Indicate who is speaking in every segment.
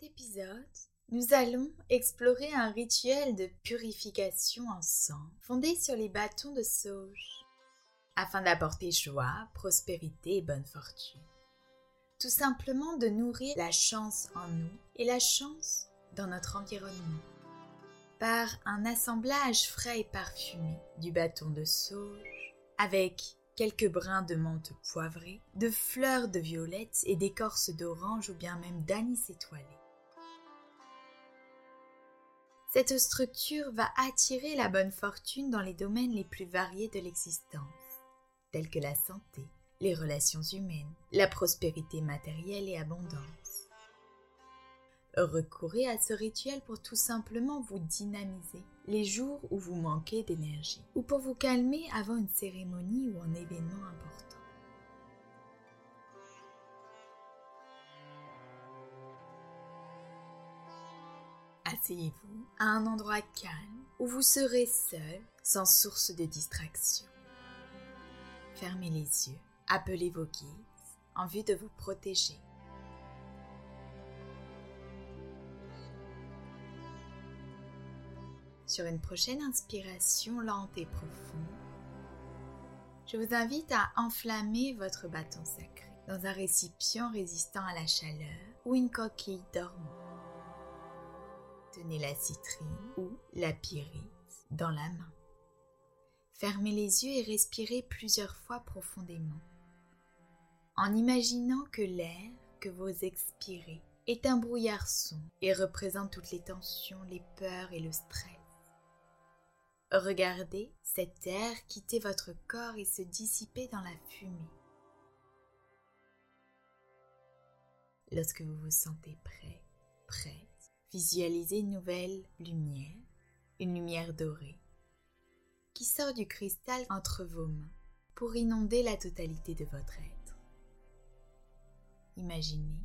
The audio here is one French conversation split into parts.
Speaker 1: cet épisode, nous allons explorer un rituel de purification en sang fondé sur les bâtons de sauge afin d'apporter joie, prospérité et bonne fortune. Tout simplement de nourrir la chance en nous et la chance dans notre environnement par un assemblage frais et parfumé du bâton de sauge avec quelques brins de menthe poivrée, de fleurs de violette et d'écorce d'orange ou bien même d'anis étoilé. Cette structure va attirer la bonne fortune dans les domaines les plus variés de l'existence, tels que la santé, les relations humaines, la prospérité matérielle et abondance. Recourez à ce rituel pour tout simplement vous dynamiser les jours où vous manquez d'énergie ou pour vous calmer avant une cérémonie ou un événement important. Asseyez-vous à un endroit calme où vous serez seul, sans source de distraction. Fermez les yeux, appelez vos guides en vue de vous protéger sur une prochaine inspiration lente et profonde, je vous invite à enflammer votre bâton sacré dans un récipient résistant à la chaleur ou une coquille dormante. Tenez la citrine ou la pyrite dans la main. Fermez les yeux et respirez plusieurs fois profondément, en imaginant que l'air que vous expirez est un brouillard son et représente toutes les tensions, les peurs et le stress. Regardez cet air quitter votre corps et se dissiper dans la fumée. Lorsque vous vous sentez prêt, prête, visualisez une nouvelle lumière, une lumière dorée, qui sort du cristal entre vos mains pour inonder la totalité de votre être. Imaginez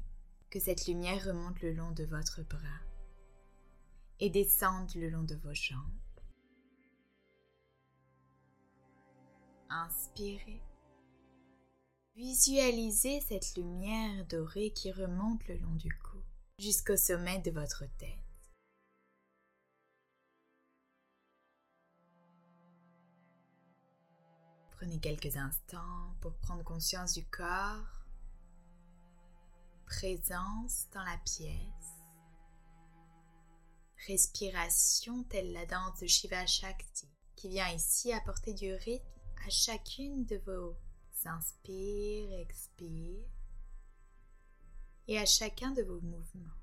Speaker 1: que cette lumière remonte le long de votre bras et descende le long de vos jambes Inspirez. Visualisez cette lumière dorée qui remonte le long du cou jusqu'au sommet de votre tête. Prenez quelques instants pour prendre conscience du corps, présence dans la pièce, respiration telle la danse de Shiva Shakti qui vient ici apporter du rythme à chacune de vos inspires, expires et à chacun de vos mouvements.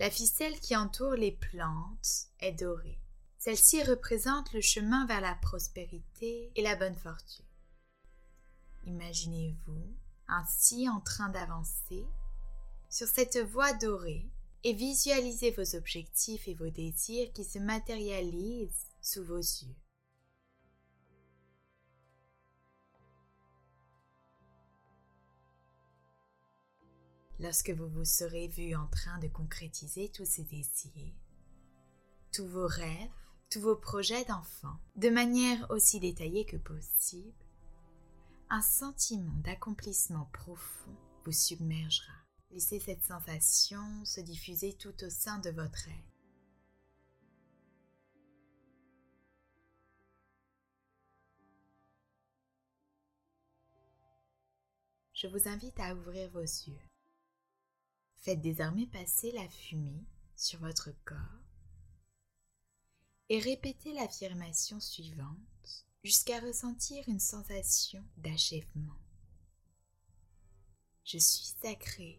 Speaker 1: La ficelle qui entoure les plantes est dorée. Celle-ci représente le chemin vers la prospérité et la bonne fortune. Imaginez-vous ainsi en train d'avancer sur cette voie dorée et visualisez vos objectifs et vos désirs qui se matérialisent sous vos yeux. Lorsque vous vous serez vu en train de concrétiser tous ces désirs, tous vos rêves, tous vos projets d'enfant, de manière aussi détaillée que possible, un sentiment d'accomplissement profond vous submergera. Laissez cette sensation se diffuser tout au sein de votre être. je vous invite à ouvrir vos yeux. Faites désormais passer la fumée sur votre corps et répétez l'affirmation suivante jusqu'à ressentir une sensation d'achèvement. Je suis sacré,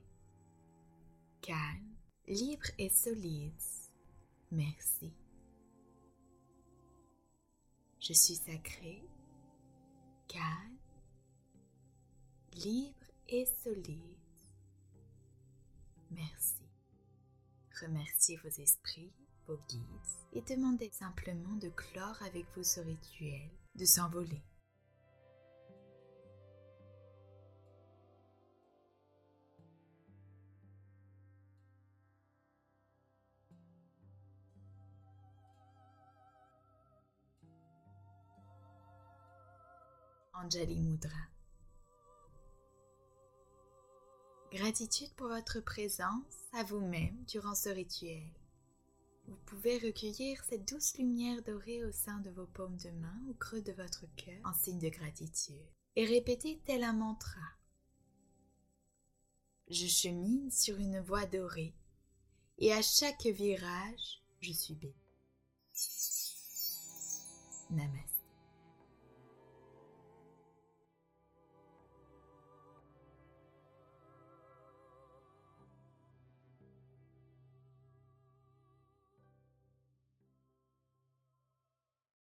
Speaker 1: calme, libre et solide. Merci. Je suis sacré, calme, libre et solide. Merci. Remerciez vos esprits, vos guides et demandez simplement de clore avec vous ce rituel, de s'envoler. Anjali Mudra Gratitude pour votre présence à vous-même durant ce rituel. Vous pouvez recueillir cette douce lumière dorée au sein de vos paumes de main au creux de votre cœur en signe de gratitude et répéter tel un mantra. Je chemine sur une voie dorée et à chaque virage, je suis béni. Namaste.